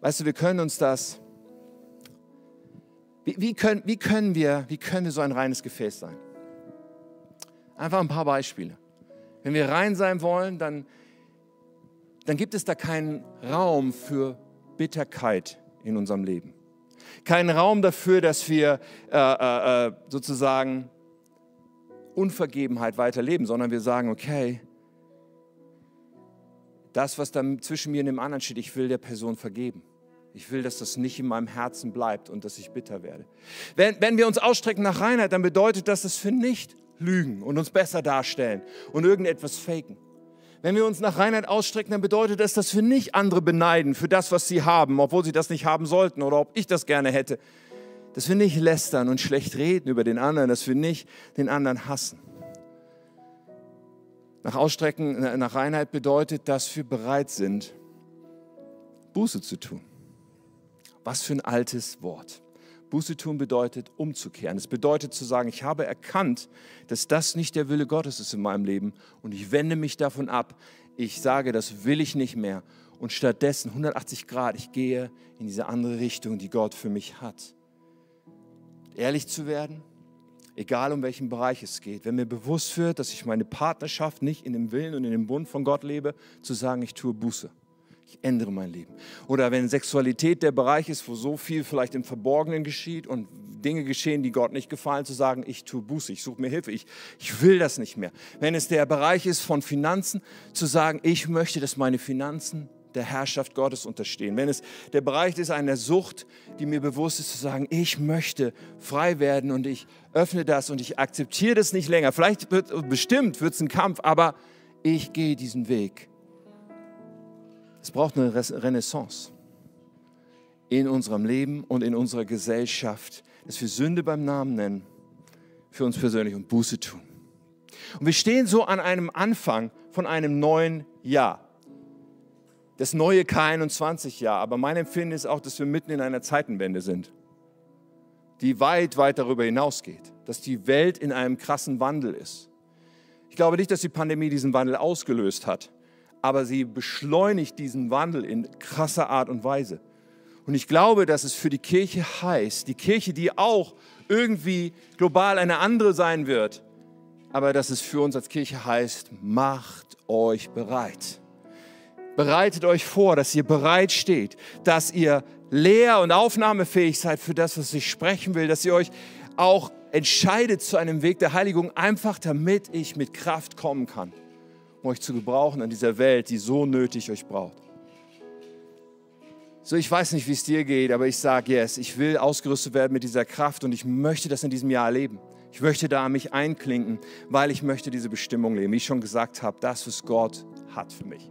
Weißt du, wir können uns das, wie, wie, können, wie, können wir, wie können wir so ein reines Gefäß sein? Einfach ein paar Beispiele. Wenn wir rein sein wollen, dann, dann gibt es da keinen Raum für Bitterkeit in unserem Leben keinen Raum dafür, dass wir äh, äh, äh, sozusagen Unvergebenheit weiterleben, sondern wir sagen, okay, das, was da zwischen mir und dem anderen steht, ich will der Person vergeben. Ich will, dass das nicht in meinem Herzen bleibt und dass ich bitter werde. Wenn, wenn wir uns ausstrecken nach Reinheit, dann bedeutet das, dass wir nicht lügen und uns besser darstellen und irgendetwas faken. Wenn wir uns nach Reinheit ausstrecken, dann bedeutet das, dass wir nicht andere beneiden für das, was sie haben, obwohl sie das nicht haben sollten oder ob ich das gerne hätte. Dass wir nicht lästern und schlecht reden über den anderen, dass wir nicht den anderen hassen. Nach Ausstrecken nach Reinheit bedeutet, dass wir bereit sind, Buße zu tun. Was für ein altes Wort. Buße tun bedeutet umzukehren. Es bedeutet zu sagen, ich habe erkannt, dass das nicht der Wille Gottes ist in meinem Leben und ich wende mich davon ab. Ich sage, das will ich nicht mehr und stattdessen 180 Grad, ich gehe in diese andere Richtung, die Gott für mich hat. Ehrlich zu werden, egal um welchen Bereich es geht. Wenn mir bewusst wird, dass ich meine Partnerschaft nicht in dem Willen und in dem Bund von Gott lebe, zu sagen, ich tue Buße. Ich ändere mein Leben. Oder wenn Sexualität der Bereich ist, wo so viel vielleicht im Verborgenen geschieht und Dinge geschehen, die Gott nicht gefallen, zu sagen, ich tue Buße, ich suche mir Hilfe, ich, ich will das nicht mehr. Wenn es der Bereich ist von Finanzen, zu sagen, ich möchte, dass meine Finanzen der Herrschaft Gottes unterstehen. Wenn es der Bereich ist einer Sucht, die mir bewusst ist, zu sagen, ich möchte frei werden und ich öffne das und ich akzeptiere das nicht länger. Vielleicht wird, bestimmt wird es ein Kampf, aber ich gehe diesen Weg. Es braucht eine Renaissance in unserem Leben und in unserer Gesellschaft, dass wir Sünde beim Namen nennen, für uns persönlich und Buße tun. Und wir stehen so an einem Anfang von einem neuen Jahr das neue K21-Jahr. Aber mein Empfinden ist auch, dass wir mitten in einer Zeitenwende sind, die weit, weit darüber hinausgeht, dass die Welt in einem krassen Wandel ist. Ich glaube nicht, dass die Pandemie diesen Wandel ausgelöst hat, aber sie beschleunigt diesen Wandel in krasser Art und Weise. Und ich glaube, dass es für die Kirche heißt, die Kirche, die auch irgendwie global eine andere sein wird, aber dass es für uns als Kirche heißt, macht euch bereit Bereitet euch vor, dass ihr bereit steht, dass ihr leer und aufnahmefähig seid für das, was ich sprechen will, dass ihr euch auch entscheidet zu einem Weg der Heiligung, einfach damit ich mit Kraft kommen kann, um euch zu gebrauchen in dieser Welt, die so nötig euch braucht. So, ich weiß nicht, wie es dir geht, aber ich sage yes, ich will ausgerüstet werden mit dieser Kraft und ich möchte das in diesem Jahr erleben. Ich möchte da mich einklinken, weil ich möchte diese Bestimmung leben. Wie ich schon gesagt habe, das, was Gott hat für mich.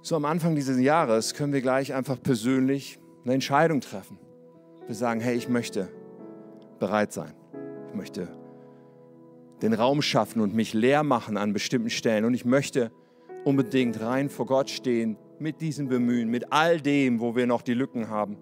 So am Anfang dieses Jahres können wir gleich einfach persönlich eine Entscheidung treffen. Wir sagen, hey, ich möchte bereit sein. Ich möchte den Raum schaffen und mich leer machen an bestimmten Stellen. Und ich möchte unbedingt rein vor Gott stehen mit diesem Bemühen, mit all dem, wo wir noch die Lücken haben.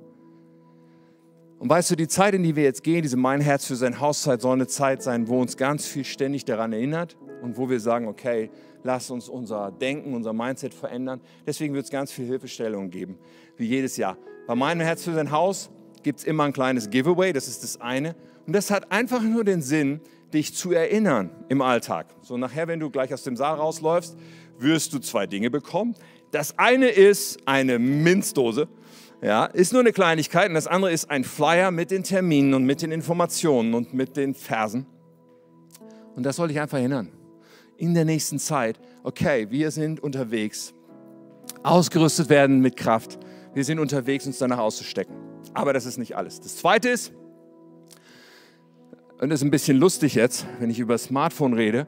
Und weißt du, die Zeit, in die wir jetzt gehen, diese Mein Herz für sein Hauszeit, soll eine Zeit sein, wo uns ganz viel ständig daran erinnert und wo wir sagen, okay, lass uns unser Denken, unser Mindset verändern. Deswegen wird es ganz viel Hilfestellungen geben, wie jedes Jahr. Bei meinem Herz für sein Haus gibt es immer ein kleines Giveaway, das ist das eine. Und das hat einfach nur den Sinn, dich zu erinnern im Alltag. So nachher, wenn du gleich aus dem Saal rausläufst, wirst du zwei Dinge bekommen. Das eine ist eine Minzdose. Ja, ist nur eine Kleinigkeit und das andere ist ein Flyer mit den Terminen und mit den Informationen und mit den Versen. Und das soll dich einfach erinnern in der nächsten Zeit, okay, wir sind unterwegs, ausgerüstet werden mit Kraft. Wir sind unterwegs, uns danach auszustecken. Aber das ist nicht alles. Das Zweite ist, und das ist ein bisschen lustig jetzt, wenn ich über Smartphone rede,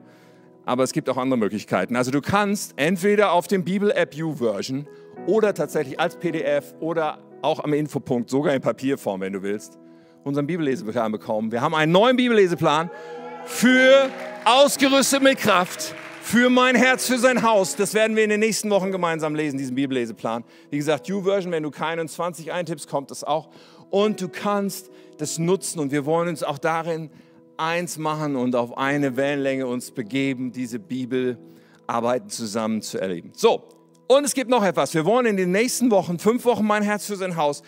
aber es gibt auch andere Möglichkeiten. Also du kannst entweder auf dem Bibel-App U-Version oder tatsächlich als PDF oder auch am Infopunkt, sogar in Papierform, wenn du willst, unseren Bibelleseplan bekommen. Wir haben einen neuen Bibelleseplan für ausgerüstet mit Kraft für mein Herz, für sein Haus. Das werden wir in den nächsten Wochen gemeinsam lesen, diesen Bibelleseplan. Wie gesagt, U-Version, wenn du keinen 20 eintippst, kommt das auch. Und du kannst das nutzen und wir wollen uns auch darin eins machen und auf eine Wellenlänge uns begeben, diese Bibelarbeiten zusammen zu erleben. So, und es gibt noch etwas. Wir wollen in den nächsten Wochen, fünf Wochen mein Herz für sein Haus,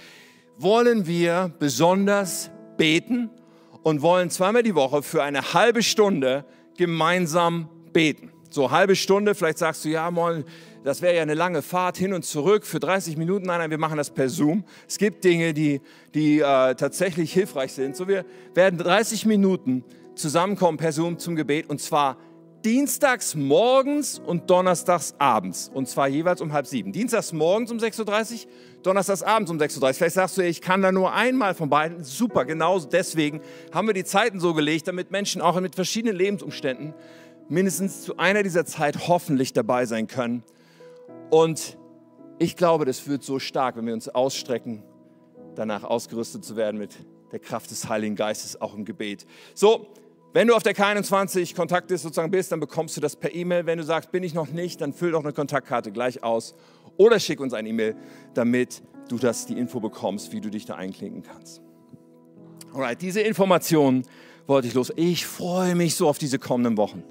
wollen wir besonders beten und wollen zweimal die Woche für eine halbe Stunde gemeinsam beten. So halbe Stunde, vielleicht sagst du, ja, moin, das wäre ja eine lange Fahrt hin und zurück für 30 Minuten. Nein, nein, wir machen das per Zoom. Es gibt Dinge, die, die äh, tatsächlich hilfreich sind. So, wir werden 30 Minuten zusammenkommen per Zoom zum Gebet und zwar dienstags morgens und donnerstags abends. Und zwar jeweils um halb sieben. Dienstags morgens um 6.30 Uhr, donnerstags abends um 6.30 Uhr. Vielleicht sagst du, ich kann da nur einmal von beiden. Super, genau deswegen haben wir die Zeiten so gelegt, damit Menschen auch mit verschiedenen Lebensumständen mindestens zu einer dieser Zeit hoffentlich dabei sein können. Und ich glaube, das wird so stark, wenn wir uns ausstrecken, danach ausgerüstet zu werden mit der Kraft des Heiligen Geistes, auch im Gebet. So, wenn du auf der K21 Kontakt sozusagen bist, dann bekommst du das per E-Mail. Wenn du sagst, bin ich noch nicht, dann füll doch eine Kontaktkarte gleich aus oder schick uns ein E-Mail, damit du das die Info bekommst, wie du dich da einklinken kannst. Alright, diese Informationen wollte ich los. Ich freue mich so auf diese kommenden Wochen,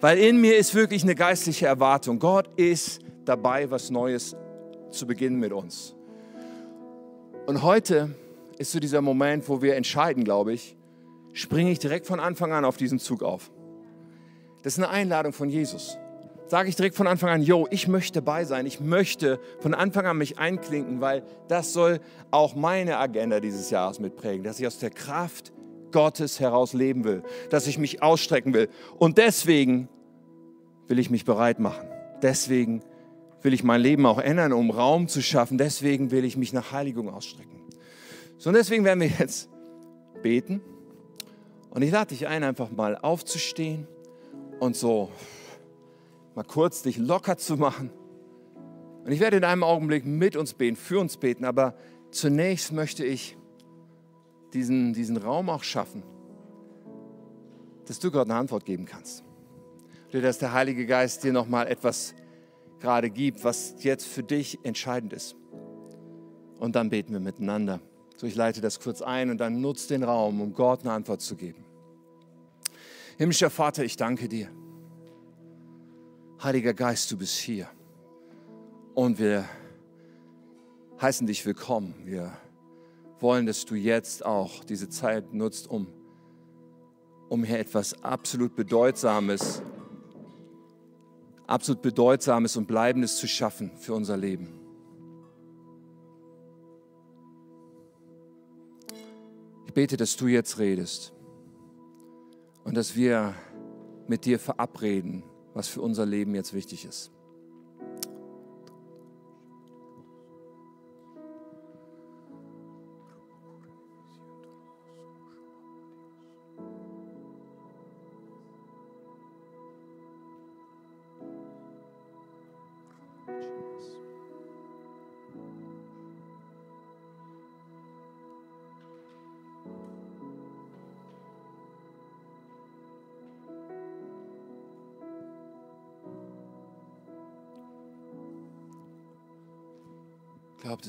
weil in mir ist wirklich eine geistliche Erwartung. Gott ist dabei, was Neues zu beginnen mit uns. Und heute ist so dieser Moment, wo wir entscheiden, glaube ich, springe ich direkt von Anfang an auf diesen Zug auf. Das ist eine Einladung von Jesus. Sage ich direkt von Anfang an, yo, ich möchte dabei sein, ich möchte von Anfang an mich einklinken, weil das soll auch meine Agenda dieses Jahres mitprägen, dass ich aus der Kraft Gottes heraus leben will, dass ich mich ausstrecken will. Und deswegen will ich mich bereit machen. Deswegen will ich mein Leben auch ändern, um Raum zu schaffen. Deswegen will ich mich nach Heiligung ausstrecken. So, und deswegen werden wir jetzt beten. Und ich lade dich ein, einfach mal aufzustehen und so mal kurz dich locker zu machen. Und ich werde in einem Augenblick mit uns beten, für uns beten, aber zunächst möchte ich diesen, diesen Raum auch schaffen, dass du Gott eine Antwort geben kannst. Oder dass der Heilige Geist dir nochmal etwas gerade gibt, was jetzt für dich entscheidend ist. Und dann beten wir miteinander. So, ich leite das kurz ein und dann nutzt den Raum, um Gott eine Antwort zu geben. Himmlischer Vater, ich danke dir. Heiliger Geist, du bist hier. Und wir heißen dich willkommen. Wir wollen, dass du jetzt auch diese Zeit nutzt, um, um hier etwas absolut Bedeutsames, absolut Bedeutsames und Bleibendes zu schaffen für unser Leben. bete, dass du jetzt redest und dass wir mit dir verabreden, was für unser Leben jetzt wichtig ist.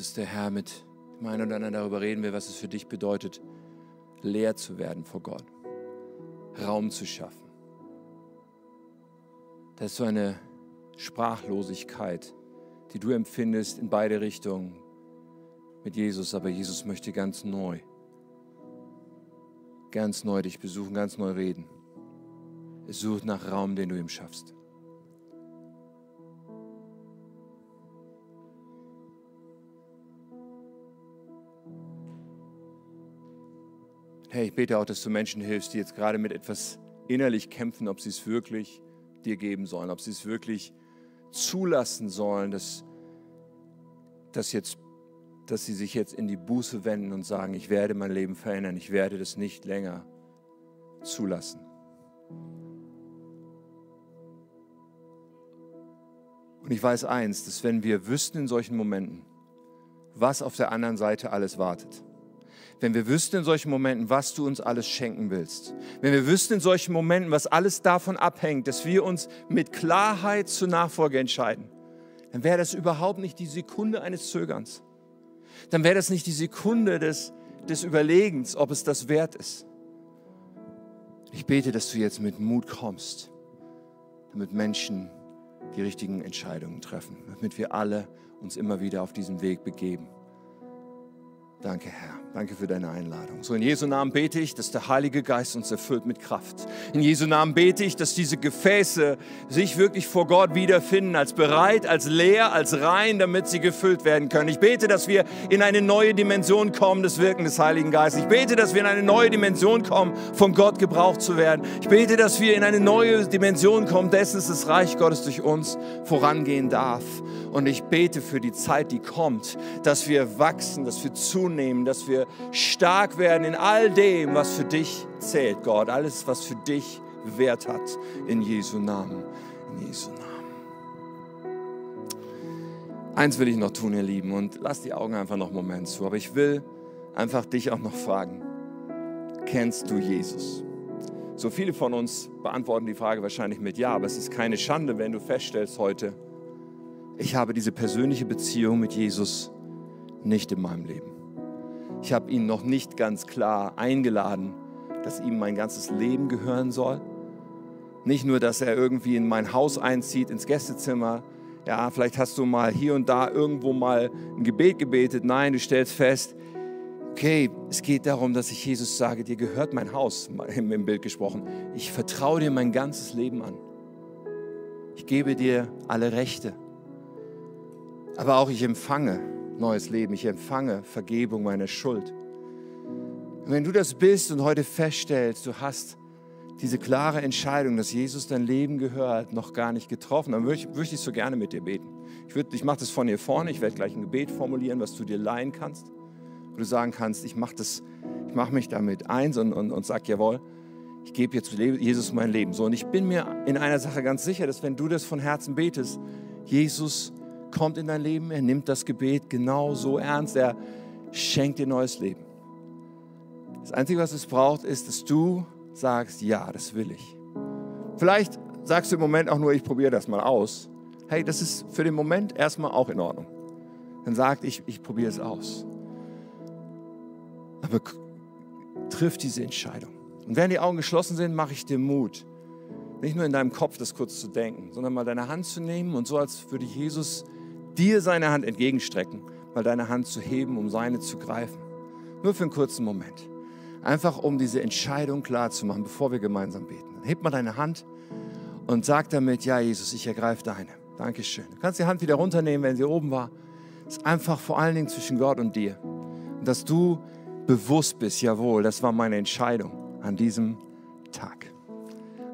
Dass der Herr mit dem einen oder anderen darüber reden will, was es für dich bedeutet, leer zu werden vor Gott, Raum zu schaffen. Das ist so eine Sprachlosigkeit, die du empfindest in beide Richtungen mit Jesus, aber Jesus möchte ganz neu, ganz neu dich besuchen, ganz neu reden. Es sucht nach Raum, den du ihm schaffst. Herr, ich bete auch, dass du Menschen hilfst, die jetzt gerade mit etwas innerlich kämpfen, ob sie es wirklich dir geben sollen, ob sie es wirklich zulassen sollen, dass, dass, jetzt, dass sie sich jetzt in die Buße wenden und sagen, ich werde mein Leben verändern, ich werde das nicht länger zulassen. Und ich weiß eins, dass wenn wir wüssten in solchen Momenten, was auf der anderen Seite alles wartet, wenn wir wüssten in solchen Momenten, was du uns alles schenken willst. Wenn wir wüssten in solchen Momenten, was alles davon abhängt, dass wir uns mit Klarheit zur Nachfolge entscheiden, dann wäre das überhaupt nicht die Sekunde eines Zögerns. Dann wäre das nicht die Sekunde des, des Überlegens, ob es das wert ist. Ich bete, dass du jetzt mit Mut kommst, damit Menschen die richtigen Entscheidungen treffen, damit wir alle uns immer wieder auf diesen Weg begeben. Danke, Herr. Danke für deine Einladung. So in Jesu Namen bete ich, dass der Heilige Geist uns erfüllt mit Kraft. In Jesu Namen bete ich, dass diese Gefäße sich wirklich vor Gott wiederfinden, als bereit, als leer, als rein, damit sie gefüllt werden können. Ich bete, dass wir in eine neue Dimension kommen des Wirken des Heiligen Geistes. Ich bete, dass wir in eine neue Dimension kommen, von Gott gebraucht zu werden. Ich bete, dass wir in eine neue Dimension kommen, dessen das Reich Gottes durch uns vorangehen darf. Und ich bete für die Zeit, die kommt, dass wir wachsen, dass wir zunehmen, dass wir stark werden in all dem, was für dich zählt, Gott. Alles, was für dich Wert hat. In Jesu Namen. In Jesu Namen. Eins will ich noch tun, ihr Lieben, und lass die Augen einfach noch einen Moment zu. Aber ich will einfach dich auch noch fragen. Kennst du Jesus? So viele von uns beantworten die Frage wahrscheinlich mit Ja, aber es ist keine Schande, wenn du feststellst heute, ich habe diese persönliche Beziehung mit Jesus nicht in meinem Leben. Ich habe ihn noch nicht ganz klar eingeladen, dass ihm mein ganzes Leben gehören soll. Nicht nur, dass er irgendwie in mein Haus einzieht, ins Gästezimmer. Ja, vielleicht hast du mal hier und da irgendwo mal ein Gebet gebetet. Nein, du stellst fest, okay, es geht darum, dass ich Jesus sage, dir gehört mein Haus, im Bild gesprochen. Ich vertraue dir mein ganzes Leben an. Ich gebe dir alle Rechte. Aber auch ich empfange neues Leben. Ich empfange Vergebung meiner Schuld. Und wenn du das bist und heute feststellst, du hast diese klare Entscheidung, dass Jesus dein Leben gehört, noch gar nicht getroffen, dann würde ich, würde ich so gerne mit dir beten. Ich, würde, ich mache das von hier vorne, ich werde gleich ein Gebet formulieren, was du dir leihen kannst. Wo du sagen kannst, ich mache mach mich damit eins und, und, und sag, jawohl, ich gebe jetzt Jesus mein Leben. So, und ich bin mir in einer Sache ganz sicher, dass wenn du das von Herzen betest, Jesus kommt in dein Leben, er nimmt das Gebet genau so ernst, er schenkt dir neues Leben. Das Einzige, was es braucht, ist, dass du sagst, ja, das will ich. Vielleicht sagst du im Moment auch nur, ich probiere das mal aus. Hey, das ist für den Moment erstmal auch in Ordnung. Dann sagt, ich, ich probiere es aus. Aber triff diese Entscheidung. Und während die Augen geschlossen sind, mache ich dir Mut, nicht nur in deinem Kopf das kurz zu denken, sondern mal deine Hand zu nehmen und so, als würde Jesus dir seine Hand entgegenstrecken, mal deine Hand zu heben, um seine zu greifen. Nur für einen kurzen Moment. Einfach um diese Entscheidung klar zu machen, bevor wir gemeinsam beten. Dann heb mal deine Hand und sag damit, ja Jesus, ich ergreife deine. Dankeschön. Du kannst die Hand wieder runternehmen, wenn sie oben war. Es ist einfach vor allen Dingen zwischen Gott und dir. Und dass du bewusst bist, jawohl, das war meine Entscheidung an diesem Tag.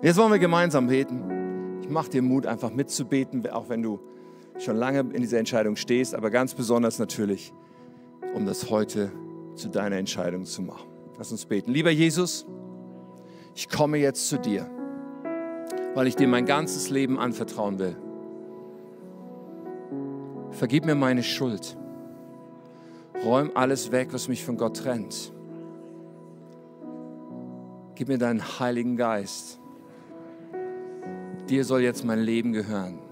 Jetzt wollen wir gemeinsam beten. Ich mache dir Mut, einfach mitzubeten, auch wenn du schon lange in dieser Entscheidung stehst, aber ganz besonders natürlich, um das heute zu deiner Entscheidung zu machen. Lass uns beten. Lieber Jesus, ich komme jetzt zu dir, weil ich dir mein ganzes Leben anvertrauen will. Vergib mir meine Schuld. Räum alles weg, was mich von Gott trennt. Gib mir deinen Heiligen Geist. Dir soll jetzt mein Leben gehören.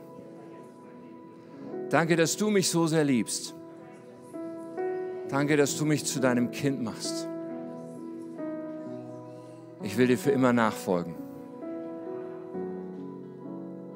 Danke, dass du mich so sehr liebst. Danke, dass du mich zu deinem Kind machst. Ich will dir für immer nachfolgen.